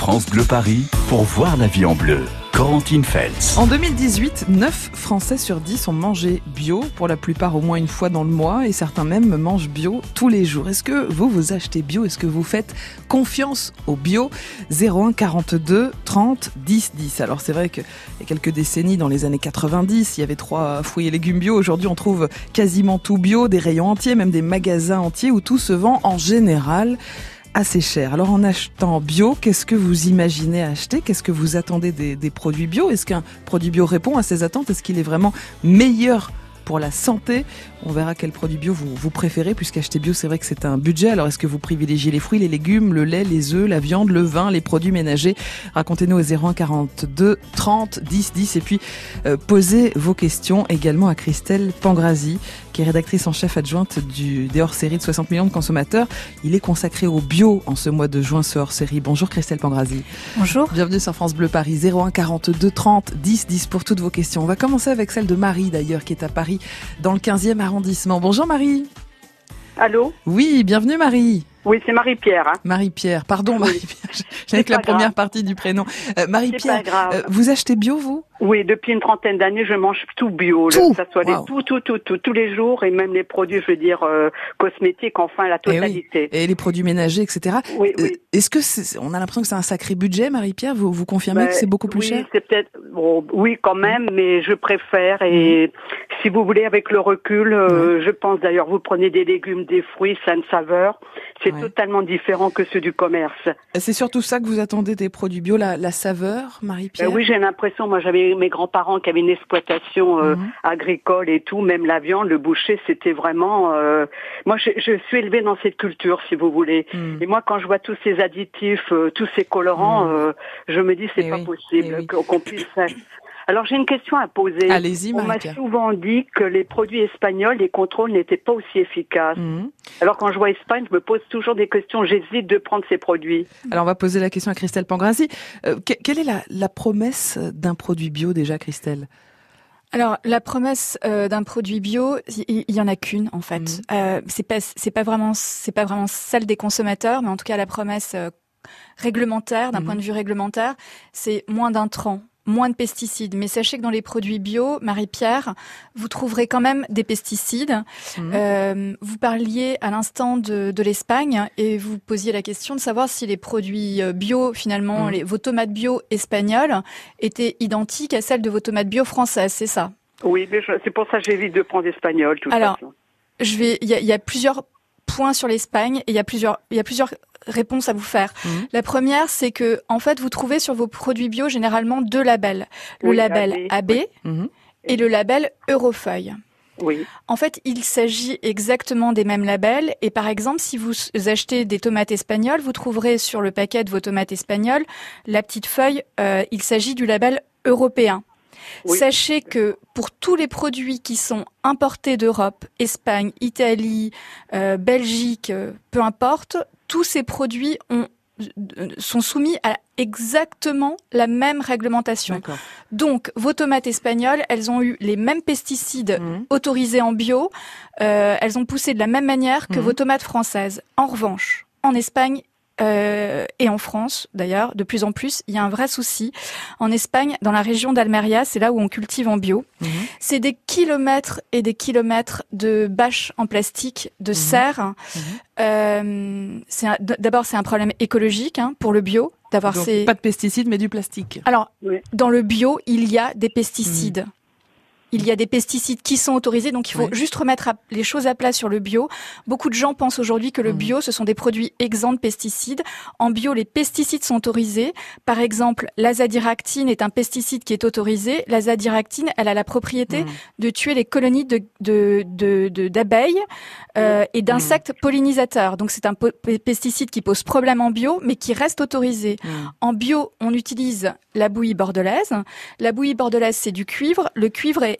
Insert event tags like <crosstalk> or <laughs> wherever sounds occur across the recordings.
France Bleu Paris pour voir la vie en bleu. Corentine Feltz. En 2018, 9 Français sur 10 ont mangé bio, pour la plupart au moins une fois dans le mois, et certains même mangent bio tous les jours. Est-ce que vous, vous achetez bio? Est-ce que vous faites confiance au bio? 01 42 30 10 10. Alors c'est vrai qu'il y a quelques décennies, dans les années 90, il y avait trois fruits et légumes bio. Aujourd'hui, on trouve quasiment tout bio, des rayons entiers, même des magasins entiers où tout se vend en général assez cher. Alors en achetant bio, qu'est-ce que vous imaginez acheter? Qu'est-ce que vous attendez des, produits bio? Est-ce qu'un produit bio répond à ces attentes? Est-ce qu'il est vraiment meilleur pour la santé? On verra quel produit bio vous, vous préférez, puisqu'acheter bio, c'est vrai que c'est un budget. Alors, est-ce que vous privilégiez les fruits, les légumes, le lait, les œufs, la viande, le vin, les produits ménagers? Racontez-nous au 01 42 30 10 10 et puis euh, posez vos questions également à Christelle Pangrazi, qui est rédactrice en chef adjointe du, des hors-séries de 60 millions de consommateurs. Il est consacré au bio en ce mois de juin, ce hors-série. Bonjour Christelle Pangrazi. Bonjour. Bienvenue sur France Bleu Paris, 01 42 30 10 10 pour toutes vos questions. On va commencer avec celle de Marie d'ailleurs, qui est à Paris dans le 15e arrondissement. Bonjour Marie. Allô? Oui, bienvenue Marie. Oui, c'est Marie-Pierre. Hein. Marie-Pierre, pardon Marie-Pierre, <laughs> j'avais que la première partie du prénom. Euh, Marie-Pierre, euh, vous achetez bio vous? Oui, depuis une trentaine d'années, je mange tout bio, Tout que ça soit Wow. les, tout, tout, tout, tout, tous les jours, et même les produits, je veux dire, euh, cosmétiques, enfin, la Eh oui. totalité. Et les produits ménagers, etc. Oui, Euh, oui. Est-ce que c'est- on a l'impression que c'est un sacré budget, Marie-Pierre? Vous vous confirmez Ben, que c'est beaucoup plus oui, cher? c'est peut-être, bon, oui, quand même, mais je préfère, et si vous voulez, avec le recul, euh, je pense d'ailleurs, vous prenez des légumes, des fruits, ça a une saveur, c'est Ouais. totalement différent que ceux du commerce. C'est surtout ça que vous attendez des produits bio, la, la saveur, Ben Marie-Pierre oui, j'ai l'impression, moi j'avais mes grands-parents qui avaient une exploitation euh, Mhm. agricole et tout, même la viande, le boucher, c'était vraiment... euh, Moi, je, je suis élevée dans cette culture, si vous voulez. Hmm. Et moi, quand je vois tous ces additifs, euh, tous ces colorants, Mhm. euh, je me dis c'est Eh pas oui, possible eh oui. qu'on qu'on puisse. <clears throat> Alors j'ai une question à poser. Allez-y, On m'a souvent dit que les produits espagnols, les contrôles n'étaient pas aussi efficaces. Mhm. Alors quand je vois Espagne, je me pose toujours des questions. J'hésite de prendre ces produits. Alors on va poser la question à Christelle Pangrazi. Euh, que- quelle est la, la promesse d'un produit bio déjà, Christelle? Alors la promesse euh, d'un produit bio, il y, en a qu'une en fait. Mhm. Euh, c'est pas c'est pas vraiment c'est pas vraiment celle des consommateurs, mais en tout cas la promesse euh, réglementaire d'un Mhm. point de vue réglementaire, c'est moins d'intrants. Moins de pesticides. Mais sachez que dans les produits bio, Marie-Pierre, vous trouverez quand même des pesticides. Mhm. Euh, vous parliez à l'instant de, de l'Espagne et vous posiez la question de savoir si les produits euh, bio, finalement, Mhm. les, vos tomates bio espagnoles étaient identiques à celles de vos tomates bio françaises, c'est ça? Oui, mais c'est pour ça que j'évite de prendre espagnol. Alors, façon. Je vais, il y a, il y a plusieurs points sur l'Espagne et il y a plusieurs, il y a plusieurs réponses à vous faire. Mhm. La première, c'est que en fait, vous trouvez sur vos produits bio généralement deux labels, le Oui, label AB, AB oui. Mhm. et le label Eurofeuille. Oui. En fait, il s'agit exactement des mêmes labels. Et par exemple, si vous achetez des tomates espagnoles, vous trouverez sur le paquet de vos tomates espagnoles la petite feuille. euh, il s'agit du label européen. Oui. Sachez que pour tous les produits qui sont importés d'Europe, Espagne, Italie, euh, Belgique, euh, peu importe, tous ces produits ont, euh, sont soumis à exactement la même réglementation. Donc, vos tomates espagnoles, elles ont eu les mêmes pesticides Mhm. autorisées en bio. Euh, elles ont poussé de la même manière que Mhm. vos tomates françaises. En revanche, en Espagne euh, et en France, d'ailleurs, de plus en plus, il y a un vrai souci. En Espagne, dans la région d'Almeria, c'est là où on cultive en bio. Mhm. C'est des kilomètres et des kilomètres de bâches en plastique, de Mhm. serre. Euh, c'est un- d- D'abord, c'est un problème écologique hein, pour le bio d'avoir Donc, ces. Pas de pesticides, mais du plastique. Alors, Oui. dans le bio, il y a des pesticides. Il y a des pesticides qui sont autorisés, donc il faut Oui. juste remettre à- les choses à plat sur le bio. Beaucoup de gens pensent aujourd'hui que le Mhm. bio, ce sont des produits exempts de pesticides. En bio, les pesticides sont autorisés. Par exemple, l'azadiractine est un pesticide qui est autorisé. L'azadiractine, elle a la propriété Mhm. de tuer les colonies de de- de- de- d'abeilles euh, et d'insectes pollinisateurs. Donc c'est un po- pesticide qui pose problème en bio, mais qui reste autorisé. En bio, on utilise la bouillie bordelaise. La bouillie bordelaise, c'est du cuivre. Le cuivre est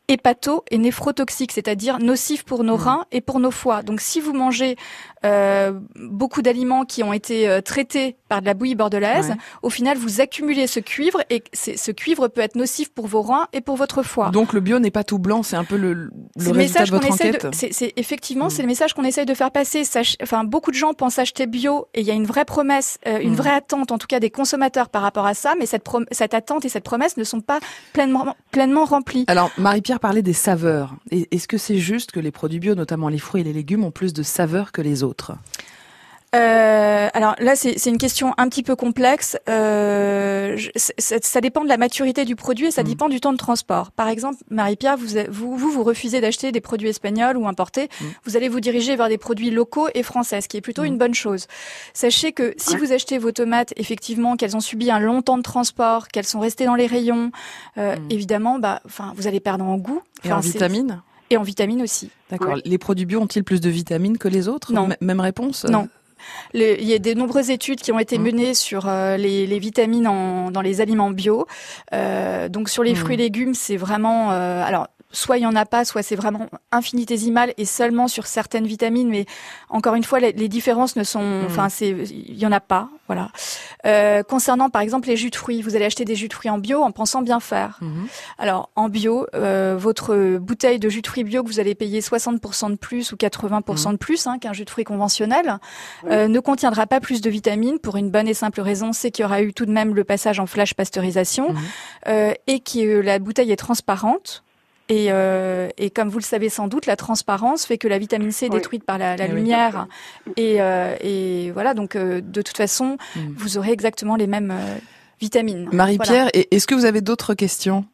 hépato et néphrotoxiques, c'est-à-dire nocifs pour nos mmh. reins et pour nos foies. Donc si vous mangez euh, beaucoup d'aliments qui ont été euh, traités par de la bouillie bordelaise, au final vous accumulez ce cuivre et ce cuivre peut être nocif pour vos reins et pour votre foie. Donc le bio n'est pas tout blanc, c'est un peu le, le résultat de votre enquête. C'est effectivement c'est le message qu'on essaye de faire passer. enfin beaucoup de gens pensent acheter bio et il y a une vraie promesse, euh, une mmh. vraie attente en tout cas des consommateurs par rapport à ça, mais cette, cette attente et cette promesse ne sont pas pleinement pleinement remplies. Alors Marie-Pierre parlait des saveurs. Est-ce que c'est juste que les produits bio, notamment les fruits et les légumes, ont plus de saveurs que les autres? Euh, alors là, c'est une question un petit peu complexe. Euh, ça, dépend de la maturité du produit et ça mm. dépend du temps de transport. Par exemple, Marie-Pierre, vous, vous, vous, refusez d'acheter des produits espagnols ou importés. Mm. Vous allez vous diriger vers des produits locaux et français, ce qui est plutôt mm. une bonne chose. Sachez que si vous achetez vos tomates, effectivement, qu'elles ont subi un long temps de transport, qu'elles sont restées dans les rayons, euh, évidemment, bah, enfin, vous allez perdre en goût. et en vitamines? Et en vitamines aussi. D'accord. Les produits bio ont-ils plus de vitamines que les autres? Non. même réponse? Non. Il y a de nombreuses études qui ont été mmh. menées sur euh, les, vitamines dans les aliments bio. Euh, donc sur les mmh. fruits et légumes, c'est vraiment euh, alors soit il y en a pas, soit c'est vraiment infinitésimal et seulement sur certaines vitamines. Mais encore une fois, les, différences ne sont, mmh. enfin, c'est, il y en a pas, voilà. Euh, concernant par exemple les jus de fruits, vous allez acheter des jus de fruits en bio en pensant bien faire. Mmh. Alors en bio, euh, votre bouteille de jus de fruits bio que vous allez payer 60% de plus ou 80% mmh. de plus hein, qu'un jus de fruits conventionnel euh, ne contiendra pas plus de vitamines pour une bonne et simple raison, c'est qu'il y aura eu tout de même le passage en flash pasteurisation euh, et que la bouteille est transparente. Et, euh, et, comme vous le savez sans doute, la transparence fait que la vitamine C est détruite par la, la eh lumière. et, euh, et, voilà, donc euh, de toute façon, hmm. vous aurez exactement les mêmes euh, vitamines. Marie-Pierre, est-ce que vous avez d'autres questions?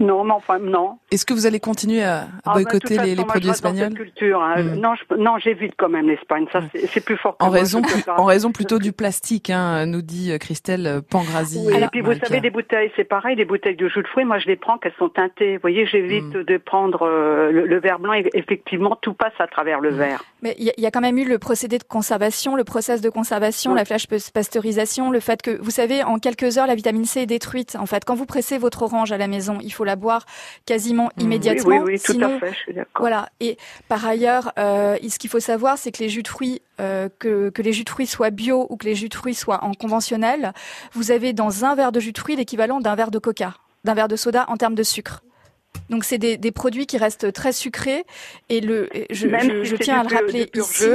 Non, mais enfin, non. Est-ce que vous allez continuer à, ah, bah, boycotter les, les produits espagnols culture, hein. hmm. Non, non j'évite quand même l'Espagne. Ça, c'est plus fort. Que en raison, en raison plutôt du plastique, hein, nous dit euh, Christelle Pangrazi. et puis vous savez, les bouteilles, c'est pareil, les bouteilles de jus de fruits. Moi, je les prends qu'elles sont teintées. Vous voyez, j'évite hmm. de prendre euh, le, verre blanc. Et effectivement, tout passe à travers le hmm. verre. Mais il y, a quand même eu le procédé de conservation, le process de conservation, la flash pasteurisation, le fait que, vous savez, en quelques heures, la vitamine C est détruite. En fait, quand vous pressez votre orange à la maison, il faut la boire quasiment mmh. immédiatement. Oui, oui, tout à fait, je suis d'accord. Voilà. Et par ailleurs, euh, ce qu'il faut savoir, c'est que les jus de fruits, euh, que, que les jus de fruits soient bio ou que les jus de fruits soient en conventionnel, vous avez dans un verre de jus de fruits l'équivalent d'un verre de coca, d'un verre de soda en termes de sucre. Donc c'est des, des, produits qui restent très sucrés et le je, je, tiens à le rappeler ici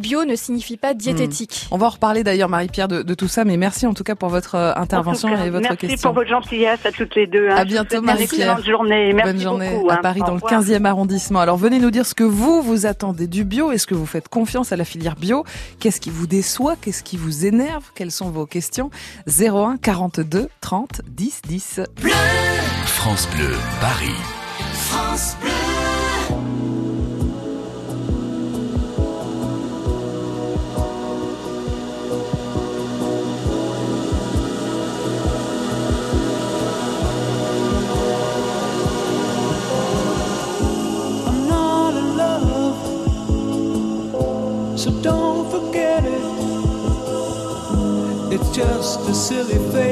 bio ne signifie pas diététique. Hmm. On va en reparler d'ailleurs, Marie-Pierre, de, tout ça, mais merci en tout cas pour votre euh, intervention et votre question. Merci pour votre gentillesse à toutes les deux. Hein. À bientôt, Marie-Pierre. Bonne journée. Merci Bonne journée beaucoup, à hein. Paris, dans le 15e arrondissement. Alors venez nous dire ce que vous, vous attendez du bio. Est-ce que vous faites confiance à la filière bio? Qu'est-ce qui vous déçoit? Qu'est-ce qui vous énerve? Quelles sont vos questions? 01 42 30 10 10. France Bleu, Paris. France Bleu. so don't forget it. It's just a silly phase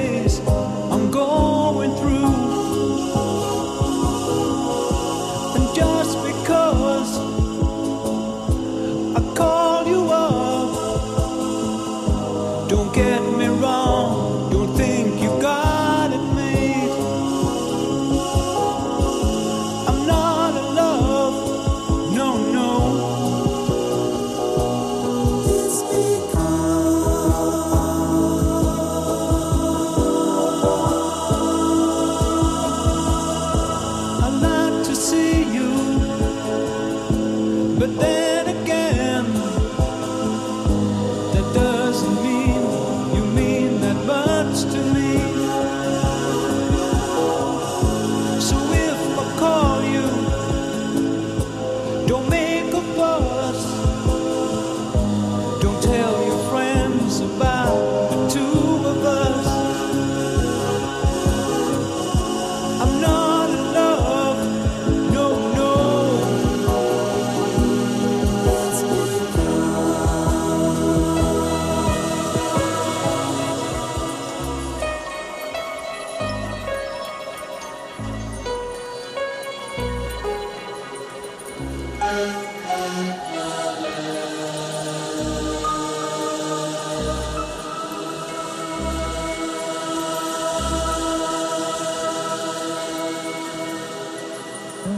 Big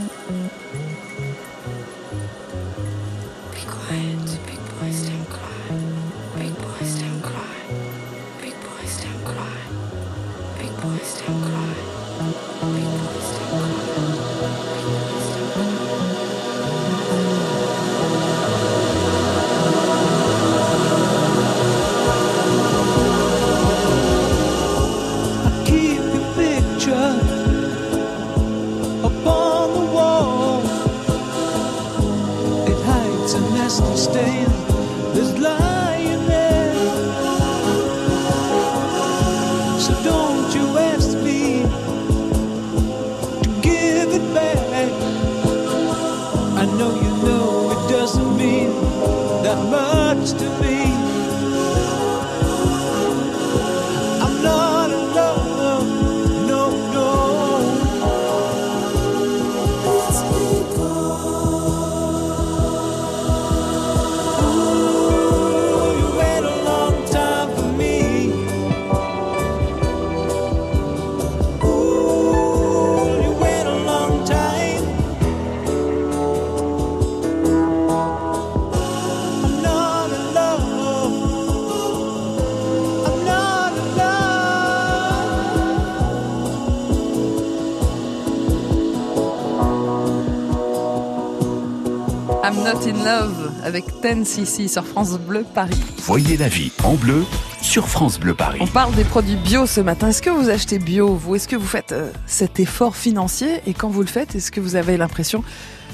boys don't cry. Big boys don't cry. Avec Ten CC sur France Bleu Paris. Voyez la vie en bleu sur France Bleu Paris. On parle des produits bio ce matin. Est-ce que vous achetez bio Vous, est-ce que vous faites euh, cet effort financier? Et quand vous le faites, est-ce que vous avez l'impression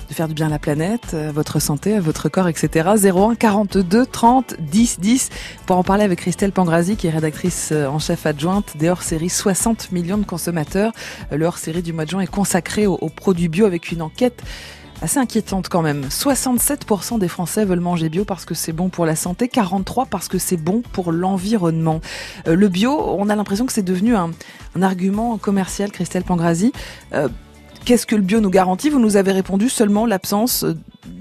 de faire du bien à la planète, à votre santé, à votre corps, etc. 01 42 30 10 10 pour en parler avec Christelle Pangrazi qui est rédactrice euh, en chef adjointe des hors-séries 60 millions de consommateurs. Euh, Le hors-série du mois de juin est consacré aux, aux produits bio avec une enquête assez inquiétante quand même. 67% des Français veulent manger bio parce que c'est bon pour la santé, 43% parce que c'est bon pour l'environnement. Euh, le bio, on a l'impression que c'est devenu un, un argument commercial, Christelle Pangrazi. Euh, Qu'est-ce que le bio nous garantit? Vous nous avez répondu seulement l'absence, euh,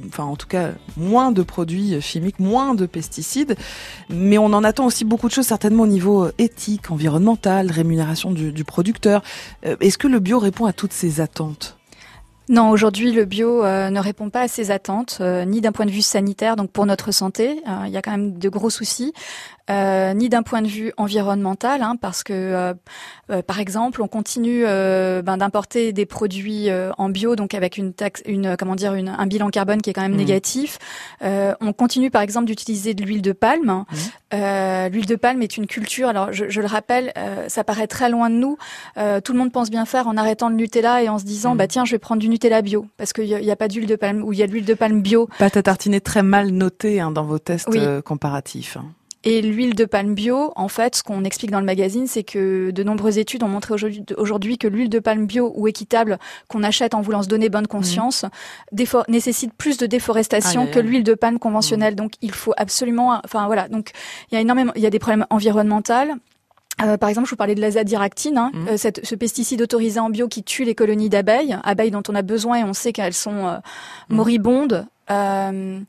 enfin en tout cas moins de produits chimiques, moins de pesticides, mais on en attend aussi beaucoup de choses certainement au niveau euh, éthique, environnemental, rémunération du, du producteur. Euh, Est-ce que le bio répond à toutes ces attentes? Non, aujourd'hui, le bio euh, ne répond pas à ces attentes, euh, ni d'un point de vue sanitaire, donc pour notre santé, euh, il y a quand même de gros soucis, euh, ni d'un point de vue environnemental, hein, parce que, euh, euh, par exemple, on continue euh, ben, d'importer des produits euh, en bio, donc avec une taxe, une comment dire, une, un bilan carbone qui est quand même Mhm. négatif. Euh, on continue, par exemple, d'utiliser de l'huile de palme. Euh, l'huile de palme est une culture. Alors, je, je le rappelle, euh, ça paraît très loin de nous. Euh, tout le monde pense bien faire en arrêtant le Nutella et en se disant, Mhm. bah tiens, je vais prendre du Nutella bio, parce qu'il n'y a, pas d'huile de palme ou il y a de l'huile de palme bio. Pâte à tartiner très mal notée hein, dans vos tests Oui. comparatifs. hein. Et l'huile de palme bio, en fait, ce qu'on explique dans le magazine, c'est que de nombreuses études ont montré aujourd'hui- que l'huile de palme bio ou équitable qu'on achète en voulant se donner bonne conscience défo- nécessite plus de déforestation que l'huile de palme conventionnelle. Donc, il faut absolument, enfin voilà. Donc, il y a énormément, il y a des problèmes environnementaux. Euh, par exemple, je vous parlais de l'azadiractine, hein, Mhm. euh, cette- ce pesticide autorisé en bio qui tue les colonies d'abeilles, abeilles dont on a besoin et on sait qu'elles sont euh, Mhm. moribondes. Euh,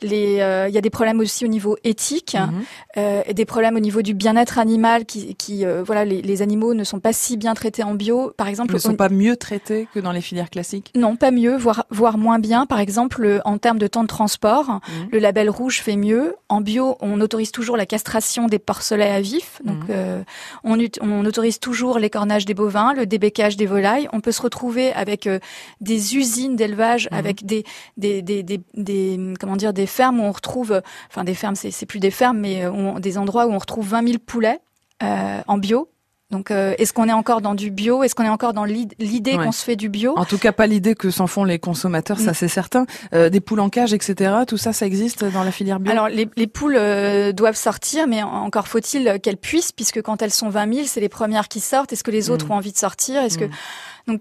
les, euh, il y a des problèmes aussi au niveau éthique, Mhm. euh, et des problèmes au niveau du bien-être animal, qui, qui voilà, les, les animaux ne sont pas si bien traités en bio. Par exemple, Ils ne sont pas mieux traités que dans les filières classiques? Non, pas mieux, voire, voire moins bien. Par exemple, en termes de temps de transport, Mhm. le label rouge fait mieux. En bio, on autorise toujours la castration des porcelets à vif. Donc, Mhm. on, ut- on autorise toujours l'écornage des bovins, le débécage des volailles. On peut se retrouver avec des usines d'élevage, avec des, des, des, des, des- comment dire, des fermes où on retrouve, enfin des fermes, c'est plus des fermes, mais euh, on- des endroits où on retrouve 20 000 poulets euh, en bio. Donc, euh, est-ce qu'on est encore dans du bio? Est-ce qu'on est encore dans l'id- l'idée Ouais. qu'on se fait du bio? En tout cas, pas l'idée que s'en font les consommateurs, ça Mm. c'est certain. Euh, des poules en cage, etc. Tout ça, ça existe dans la filière bio? Alors les, les poules euh, doivent sortir, mais en- encore faut-il qu'elles puissent, puisque quand elles sont 20 000, c'est les premières qui sortent. Est-ce que les autres Mm. ont envie de sortir? Est-ce que Mm. donc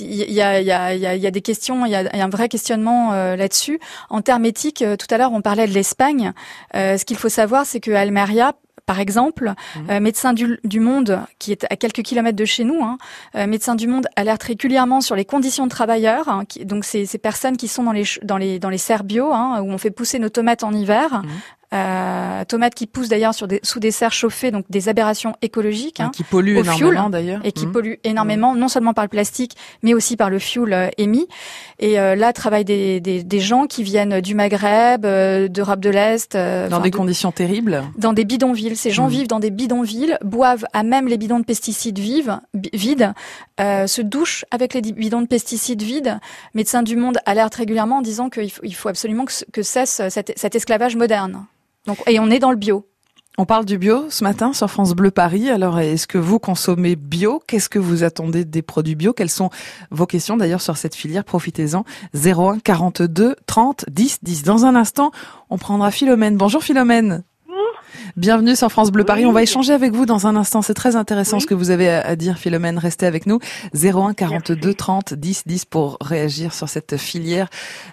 il y a, y, a, y, a, y a des questions, il y a, il y a un vrai questionnement euh, là-dessus. En termes éthiques, euh, tout à l'heure on parlait de l'Espagne. Euh, ce qu'il faut savoir, c'est que Almeria par exemple, Mhm. euh, médecin du, du Monde, qui est à quelques kilomètres de chez nous, hein, euh, médecin du Monde alerte régulièrement sur les conditions de travailleurs. hein, qui- donc ces, ces personnes qui sont dans les dans les dans les serres bio, hein, où on fait pousser nos tomates en hiver, Mhm. Euh, tomates qui poussent d'ailleurs sur des, sous des serres chauffées, donc des aberrations écologiques. hein, Qui pollue au énormément d'ailleurs. et qui Mhm. polluent énormément, non seulement par le plastique, mais aussi par le fuel euh, émis. Et euh, là travaillent des, des, des gens qui viennent du Maghreb, d'Europe de l'Est, Dans des de- conditions terribles. dans des bidonvilles. Ces gens Mhm. vivent dans des bidonvilles, boivent à même les bidons de pesticides vives, vides, se douchent avec les bidons de pesticides vides. Médecins du Monde alerte régulièrement en disant qu'il faut, il faut absolument que, ce- que cesse cet, cet esclavage moderne. Et on est dans le bio. On parle du bio ce matin sur France Bleu Paris. Alors, est-ce que vous consommez bio? Qu'est-ce que vous attendez des produits bio? Quelles sont vos questions d'ailleurs sur cette filière? Profitez-en. 01 42 30 10 10. Dans un instant, on prendra Philomène. Bonjour Philomène. Bienvenue sur France Bleu Paris. Oui. On va échanger avec vous dans un instant. C'est très intéressant Oui. ce que vous avez à dire, Philomène. Restez avec nous. 01 42 30 10 10 pour réagir sur cette filière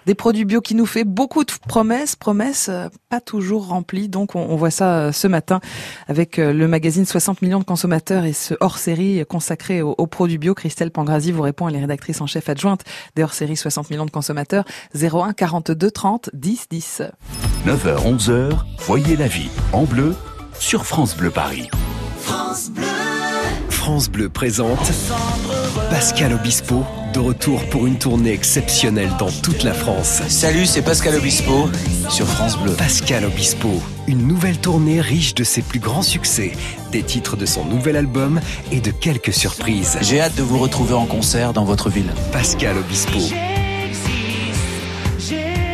des produits bio qui nous fait beaucoup de promesses, promesses euh, pas toujours remplies. Donc on, on voit ça euh, ce matin avec euh, le magazine 60 millions de consommateurs et ce hors-série consacré aux, aux produits bio. Christelle Pangrazi vous répond, elle est rédactrice en chef adjointe des hors-séries 60 millions de consommateurs. 01 42 30 10 10. 9h, 11h, voyez la vie en bleu sur France Bleu Paris. France Bleu présente Pascal Obispo, de retour pour une tournée exceptionnelle dans toute la France. Salut, c'est Pascal Obispo sur France Bleu. Pascal Obispo, une nouvelle tournée riche de ses plus grands succès, des titres de son nouvel album et de quelques surprises. J'ai hâte de vous retrouver en concert dans votre ville. Pascal Obispo.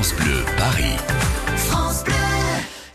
France Bleu Paris.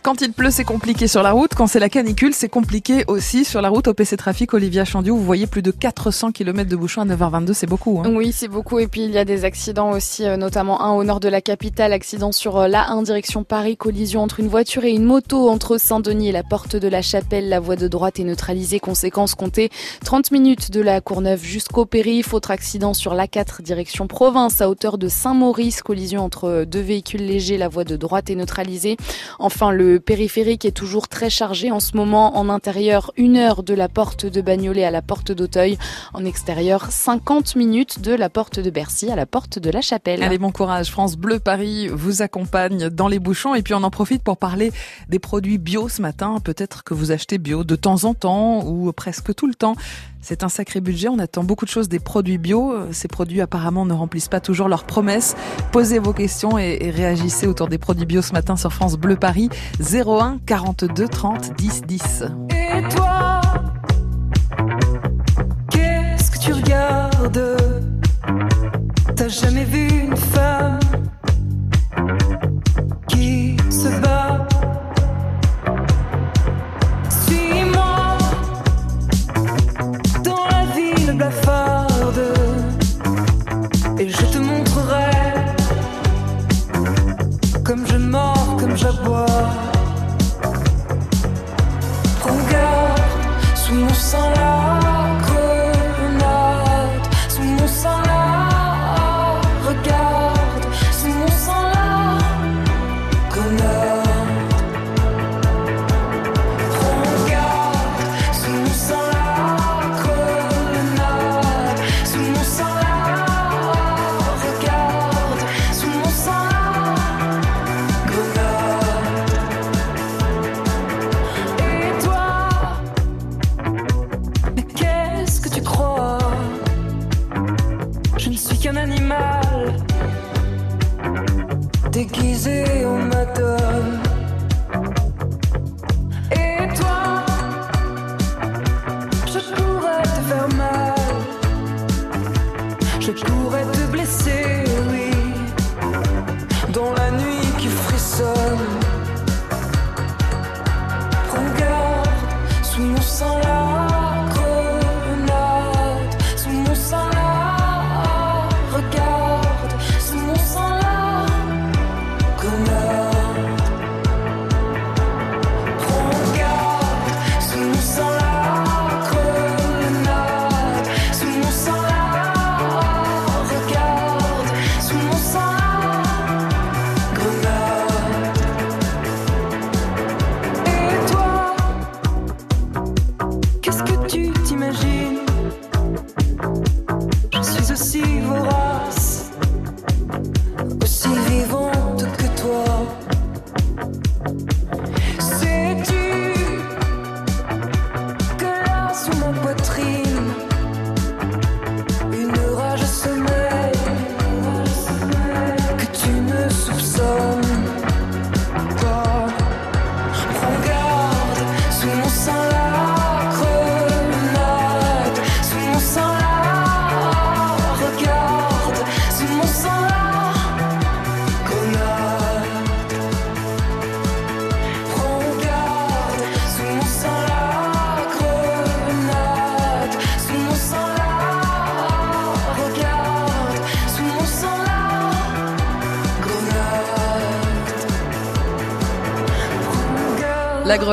Quand il pleut, c'est compliqué sur la route. Quand c'est la canicule, c'est compliqué aussi sur la route. Au PC Trafic, Olivia Chandiou, vous voyez plus de 400 km de bouchons à 9h22, c'est beaucoup. Hein. Oui, c'est beaucoup. Et puis il y a des accidents aussi, euh, notamment un au nord de la capitale, accident sur euh, la 1 direction Paris, collision entre une voiture et une moto entre Saint-Denis et la porte de la Chapelle. La voie de droite est neutralisée. Conséquence comptée 30 minutes de la Courneuve jusqu'au périph. Autre accident sur la 4 direction province à hauteur de Saint-Maurice, collision entre euh, deux véhicules légers. La voie de droite est neutralisée. Enfin, le périphérique est toujours très chargé en ce moment. En intérieur, une heure de la porte de Bagnolet à la porte d'Auteuil. En extérieur, 50 minutes de la porte de Bercy à la porte de la Chapelle. Allez, bon courage. France Bleu Paris vous accompagne dans les bouchons. Et puis, on en profite pour parler des produits bio ce matin. Peut-être que vous achetez bio de temps en temps ou presque tout le temps. C'est un sacré budget. On attend beaucoup de choses des produits bio. Ces produits apparemment ne remplissent pas toujours leurs promesses. Posez vos questions et, et réagissez autour des produits bio ce matin sur France Bleu Paris. 01 42 30 10 10. Et toi, qu'est-ce que tu regardes? T'as jamais vu une femme qui se bat je te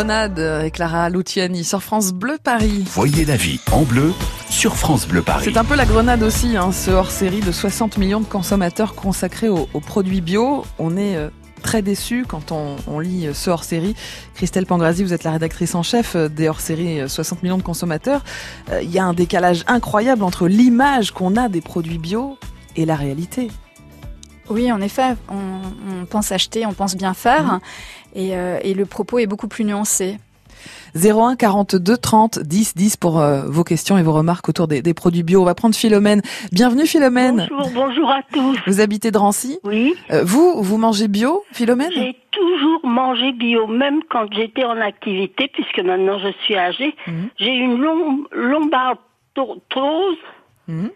Grenade euh, et Clara Luciani sur France Bleu Paris. Voyez la vie en bleu sur France Bleu Paris. C'est un peu la grenade aussi, hein, ce hors-série de 60 millions de consommateurs consacrés aux, aux produits bio. On est euh, très déçus quand on, on lit euh, ce hors-série. Christelle Pangrazi, vous êtes la rédactrice en chef des hors-séries euh, 60 millions de consommateurs. Euh, Il y a un décalage incroyable entre l'image qu'on a des produits bio et la réalité. Oui, en effet, on, on pense acheter, on pense bien faire, et, euh, et le propos est beaucoup plus nuancé. 01 42 30 10 10 pour euh, vos questions et vos remarques autour des, des produits bio. On va prendre Philomène. Bienvenue Philomène. Bonjour, bonjour à tous. Vous habitez Drancy Oui, Euh, Vous, vous mangez bio, Philomène j'ai toujours mangé bio, même quand j'étais en activité, puisque maintenant je suis âgée. Mhm. J'ai une lom- lombardoarthrose Mhm.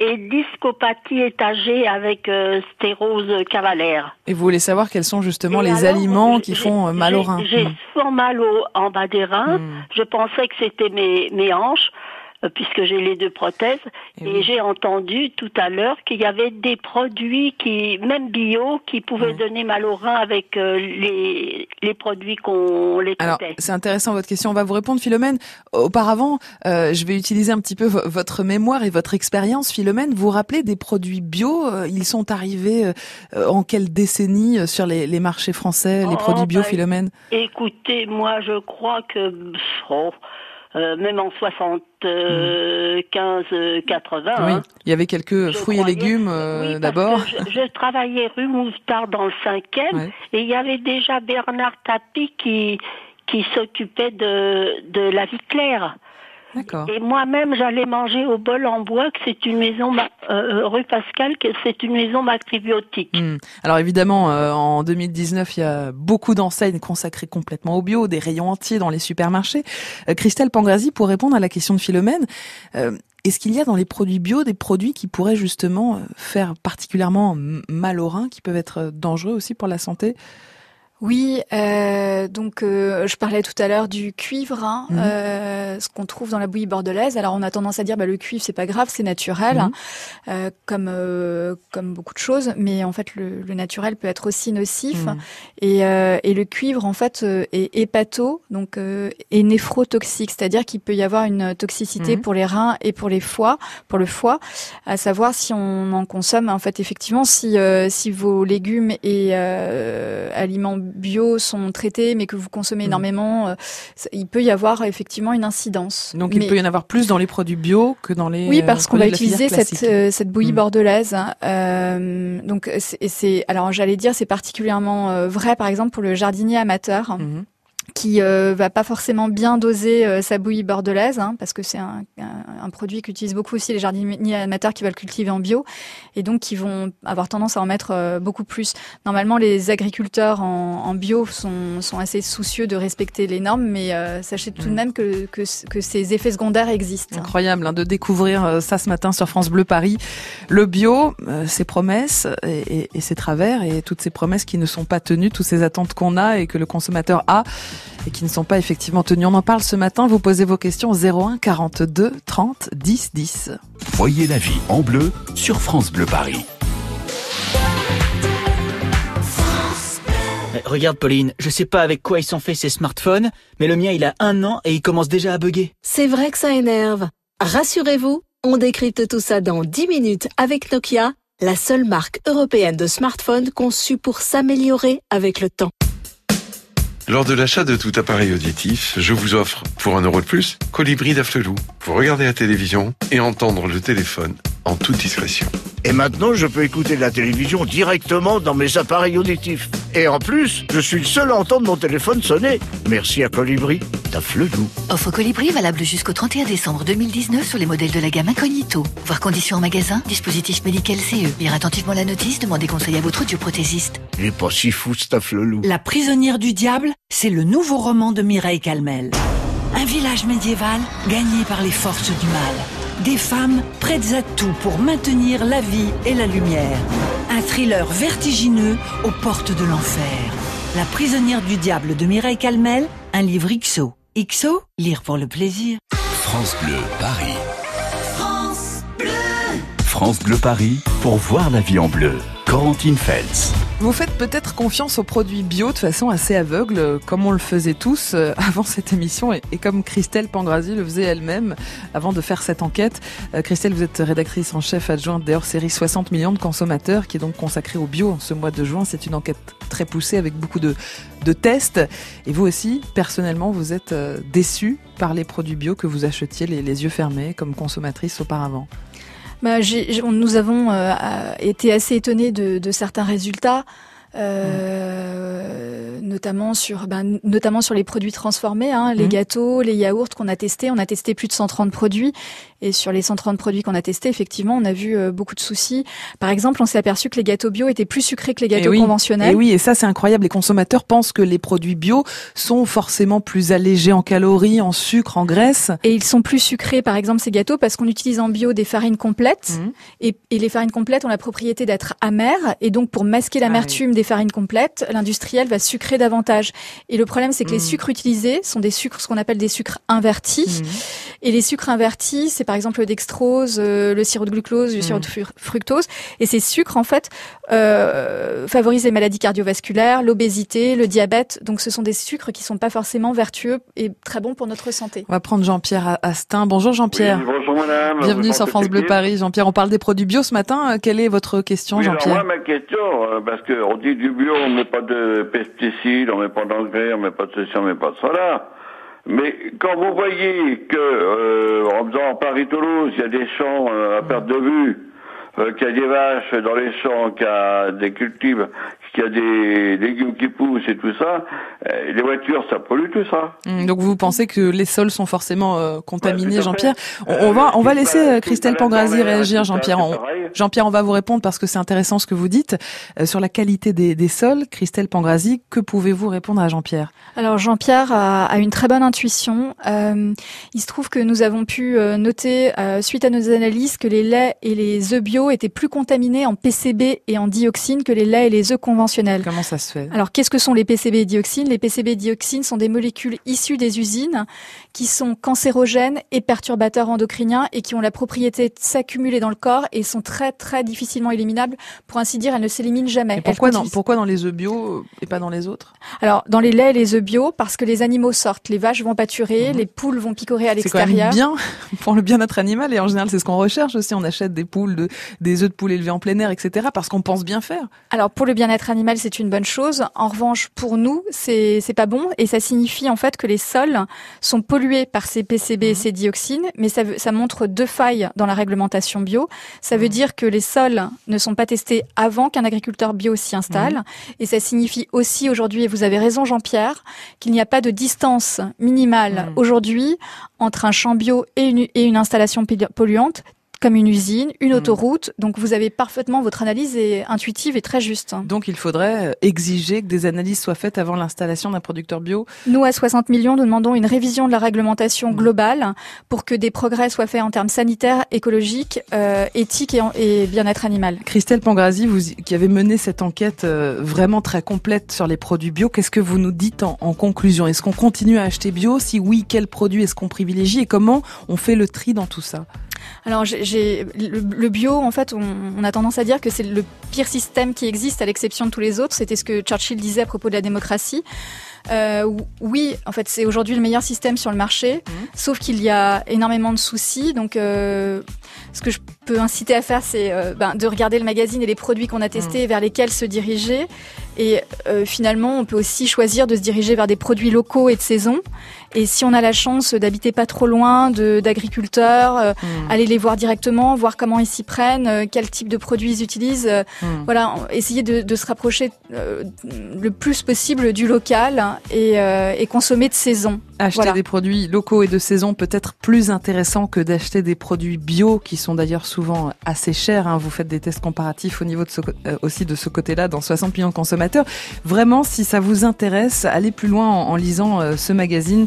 Et discopathie étagée avec euh, stérose cavalaire. Et vous voulez savoir quels sont justement Et les alors, aliments qui font mal au j'ai- rein J'ai Mhm. fort mal au, en bas des reins. Je pensais que c'était mes, mes hanches, puisque j'ai les deux prothèses. Eh Et, oui. j'ai entendu tout à l'heure qu'il y avait des produits qui, même bio, qui pouvaient donner mal au rein avec euh, les, les produits qu'on les Alors, c'est intéressant votre question. On va vous répondre, Philomène. Auparavant, euh, je vais utiliser un petit peu vo- votre mémoire et votre expérience, Philomène. Vous vous rappelez des produits bio euh, Ils sont arrivés euh, en quelle décennie euh, sur les, les marchés français, les Oh, produits bio, bah, Philomène? Écoutez, moi, je crois que, oh, euh, même en 75, euh, 80, Oui, hein, il y avait quelques fruits et légumes euh, d'abord. Je, je travaillais rue Mouffetard dans le cinquième Ouais. et il y avait déjà Bernard Tapie qui qui s'occupait de de la vie claire. D'accord. Et moi-même, j'allais manger au bol en bois, que c'est une maison ma- euh, rue Pascal, que c'est une maison macrobiotique. Hmm. Alors évidemment, euh, en 2019, il y a beaucoup d'enseignes consacrées complètement au bio, des rayons entiers dans les supermarchés. Euh, Christelle Pangrazi, pour répondre à la question de Philomène, euh, est-ce qu'il y a dans les produits bio des produits qui pourraient justement euh, faire particulièrement mal aux reins, qui peuvent être euh, dangereux aussi pour la santé? Oui, euh, donc euh, je parlais tout à l'heure du cuivre, hein, Mhm. euh, ce qu'on trouve dans la bouillie bordelaise. Alors on a tendance à dire bah, le cuivre c'est pas grave, c'est naturel, Mhm. hein, euh, comme euh, comme beaucoup de choses, mais en fait le, le naturel peut être aussi nocif. Mhm. Et, euh, et le cuivre en fait est hépato, donc euh, est néphrotoxique, c'est-à-dire qu'il peut y avoir une toxicité Mhm. pour les reins et pour les foies, pour le foie, à savoir si on en consomme en fait effectivement si euh, si vos légumes et euh, aliments bio sont traités mais que vous consommez Mhm. énormément, euh, il peut y avoir effectivement une incidence. Donc Mais- il peut y en avoir plus dans les produits bio que dans les oui, euh, parce qu'on va utiliser cette, euh, cette bouillie Mm. bordelaise. Euh, donc c'est- alors j'allais dire c'est particulièrement euh, vrai par exemple pour le jardinier amateur Mhm. Qui euh, va pas forcément bien doser euh, sa bouillie bordelaise hein, parce que c'est un, un, un produit qu'utilisent beaucoup aussi les jardiniers amateurs qui veulent cultiver en bio et donc qui vont avoir tendance à en mettre euh, beaucoup plus. Normalement les agriculteurs en, en bio sont, sont assez soucieux de respecter les normes mais euh, sachez tout de Mm. même que, que, que ces effets secondaires existent. Incroyable hein, de découvrir euh, ça ce matin sur France Bleu Paris. Le bio, euh, ses promesses et, et- et ses travers et toutes ces promesses qui ne sont pas tenues, toutes ces attentes qu'on a et que le consommateur a et qui ne sont pas effectivement tenues. On en parle ce matin. Vous posez vos questions au 01 42 30 10 10. Voyez la vie en bleu sur France Bleu Paris. Eh, Regarde Pauline, je sais pas avec quoi ils sont faits ces smartphones, mais le mien il a un an et il commence déjà à bugger. C'est vrai que ça énerve. Rassurez-vous, on décrypte tout ça dans 10 minutes avec Nokia, la seule marque européenne de smartphones conçue pour s'améliorer avec le temps. Lors de l'achat de tout appareil auditif, je vous offre, pour un euro de plus, Colibri d'Afflelou. Pour regarder la télévision et entendre le téléphone en toute discrétion. Et maintenant, je peux écouter la télévision directement dans mes appareils auditifs. Et en plus, je suis le seul à entendre mon téléphone sonner. Merci à Colibri. Stafflelou. Offre Colibri valable jusqu'au 31 décembre 2019 sur les modèles de la gamme Incognito. Voir conditions en magasin, dispositif médical CE. Lire attentivement la notice, demandez conseil à votre audioprothésiste. Il est pas si fou, Stafflelou. La prisonnière du diable, c'est le nouveau roman de Mireille Calmel. Un village médiéval gagné par les forces du mal. Des femmes prêtes à tout pour maintenir la vie et la lumière. Un thriller vertigineux aux portes de l'enfer. La prisonnière du diable de Mireille Calmel, un livre XO. XO, lire pour le plaisir. France Bleu, Paris. France Bleu Paris, pour voir la vie en bleu. Corentine Feltz. Vous faites peut-être confiance aux produits bio de façon assez aveugle, euh, comme on le faisait tous euh, <laughs> avant cette émission et, comme Christelle Pangrazi le faisait elle-même avant de faire cette enquête. Euh, Christelle, vous êtes rédactrice en chef adjointe des hors-série 60 millions de consommateurs qui est donc consacrée au bio en ce mois de juin. C'est une enquête très poussée avec beaucoup de, tests. Et vous aussi, personnellement, vous êtes déçue par les produits bio que vous achetiez les yeux fermés comme consommatrice auparavant. Bah, nous avons euh, euh, été assez étonnés de, de certains résultats. euh, notamment sur ben, notamment sur les produits transformés hein, les Mhm. gâteaux les yaourts qu'on a testés on a testé plus de 130 produits et sur les 130 produits qu'on a testés effectivement on a vu euh, beaucoup de soucis par exemple on s'est aperçu que les gâteaux bio étaient plus sucrés que les gâteaux et oui, conventionnels Et oui, et ça c'est incroyable. Les consommateurs pensent que les produits bio sont forcément plus allégés en calories, en sucre, en graisse. Et ils sont plus sucrés, par exemple, ces gâteaux, parce qu'on utilise en bio des farines complètes. Mhm. Et, et les farines complètes ont la propriété d'être amères. Et donc, pour masquer Ah l'amertume des farines complètes, l'industriel va sucrer davantage. Et le problème, c'est que les Mhm. sucres utilisés sont des sucres, ce qu'on appelle des sucres invertis. Mhm. Et les sucres invertis, c'est par exemple le dextrose, euh, le sirop de glucose, le sirop de fru- fructose. Et ces sucres, en fait, euh, favorisent les maladies cardiovasculaires, l'obésité, le diabète. Donc, ce sont des sucres qui sont pas forcément vertueux et très bons pour notre santé. On va prendre Jean-Pierre Astin. Bonjour Jean-Pierre. Oui, bonjour madame. Bienvenue sur France Bleu. Paris. Jean-Pierre, on parle des produits bio ce matin. Euh, Quelle est votre question, Oui, Jean-Pierre moi, ma question, parce qu'on dit du bio, on met pas de pesticides, on met pas d'engrais, on met pas de ceci, on met pas de cela. Mais quand vous voyez que, euh, en faisant Paris-Toulouse, il y a des champs euh, à perte de vue, euh, qu'il y a des vaches dans les champs, qu'il y a des cultives, qu'il y a des légumes qui poussent et tout ça, euh, les voitures, ça pollue tout ça. Hum, Donc vous pensez que les sols sont forcément euh, contaminés, Jean-Pierre on, on va on va Euh, laisser Christelle Pangrazi réagir, Jean-Pierre. Jean-Pierre, on va vous répondre parce que c'est intéressant ce que vous dites Euh, sur la qualité des, des sols. Christelle Pangrazi, que pouvez-vous répondre à Jean-Pierre? Alors Jean-Pierre a, a une très bonne intuition. Euh, il se trouve que nous avons pu noter, euh, suite à nos analyses, que les laits et les œufs bio étaient plus contaminés en PCB et en dioxine que les laits et les œufs conventionnels. Comment ça se fait? Alors qu'est-ce que sont les PCB et dioxines? Les PCB et dioxines sont des molécules issues des usines qui sont cancérogènes et perturbateurs endocriniens et qui ont la propriété de s'accumuler dans le corps et sont très très difficilement éliminables. Pour ainsi dire, elles ne s'éliminent jamais. Et pourquoi dans, continuent- pourquoi dans les œufs bio et pas dans les autres? Alors, dans les laits et les œufs bio, parce que les animaux sortent, les vaches vont pâturer, les poules vont picorer à Mhm. C'est l'extérieur. bien <laughs> pour le bien-être animal et en général c'est ce qu'on recherche aussi. On achète des poules, de, des œufs de poules élevés en plein air, etc. parce qu'on pense bien faire. Alors, pour le bien-être animal, c'est une bonne chose. En revanche, pour nous, c'est c'est pas bon et ça signifie en fait que les sols sont pollués par ces PCB et ces dioxines, mais ça, montre deux failles dans la réglementation bio. Ça veut dire que les sols ne sont pas testés avant qu'un agriculteur bio s'y installe Mhm. et ça signifie aussi aujourd'hui, et vous avez raison Jean-Pierre, qu'il n'y a pas de distance minimale aujourd'hui entre un champ bio et une, et une installation polluante comme une usine, une Mhm. autoroute. Donc vous avez parfaitement, votre analyse est intuitive et très juste. Donc il faudrait exiger que des analyses soient faites avant l'installation d'un producteur bio. Nous, à 60 millions, nous demandons une révision de la réglementation globale pour que des progrès soient faits en termes sanitaires, écologiques, euh, éthiques et, en- et bien-être animal. Christelle Pangrazi, vous qui avez mené cette enquête euh, vraiment très complète sur les produits bio, qu'est-ce que vous nous dites en, en conclusion? Est-ce qu'on continue à acheter bio? Si oui, quels produits est-ce qu'on privilégie et comment on fait le tri dans tout ça? Alors, j'ai- le, le bio, en fait, on, on a tendance à dire que c'est le pire système qui existe à l'exception de tous les autres. C'était ce que Churchill disait à propos de la démocratie. Euh, oui, en fait, c'est aujourd'hui le meilleur système sur le marché, sauf qu'il y a énormément de soucis. Donc, euh, ce que je peut inciter à faire, c'est euh, ben, de regarder le magazine et les produits qu'on a testés, vers lesquels se diriger. Et finalement, on peut aussi choisir de se diriger vers des produits locaux et de saison. Et si on a la chance d'habiter pas trop loin d'agriculteurs, euh, aller les voir directement, voir comment ils s'y prennent, euh, quel type de produits ils utilisent. euh, Mm. Voilà, essayer de, de se rapprocher euh, le plus possible du local et, euh, et consommer de saison. Acheter Voilà. des produits locaux et de saison peut être plus intéressant que d'acheter des produits bio qui sont d'ailleurs souvent assez chers. hein. Vous faites des tests comparatifs au niveau de ce, euh, aussi de ce côté-là dans 60 millions de consommateurs. Vraiment, si ça vous intéresse, allez plus loin en, en lisant ce magazine.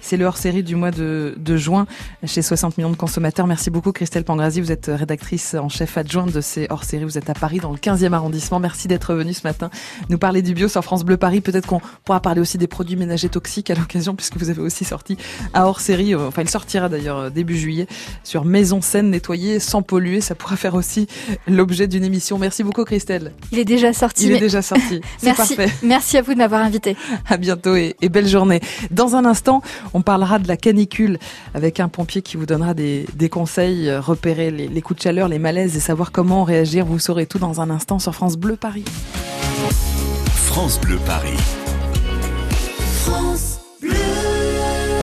C'est le hors-série du mois de, de juin chez 60 millions de consommateurs. Merci beaucoup Christelle Pangrazi. Vous êtes rédactrice en chef adjointe de ces hors-séries. Vous êtes à Paris dans le 15e arrondissement. Merci d'être venue ce matin nous parler du bio sur France Bleu Paris. Peut-être qu'on pourra parler aussi des produits ménagers toxiques à l'occasion puisque vous avez aussi sorti un hors-série. euh, Enfin, il sortira d'ailleurs euh, début juillet sur maison saine nettoyée sans polluer. Ça pourra faire aussi l'objet d'une émission. Merci beaucoup Christelle. Il est déjà sorti. Il est déjà sorti. <laughs> C'est Merci, parfait. merci à vous de m'avoir invité. À bientôt et, et belle journée. Dans un instant, on parlera de la canicule avec un pompier qui vous donnera des, conseils, euh, repérer les, coups de chaleur, les malaises et savoir comment réagir. Vous saurez tout dans un instant sur France Bleu Paris. France Bleu Paris.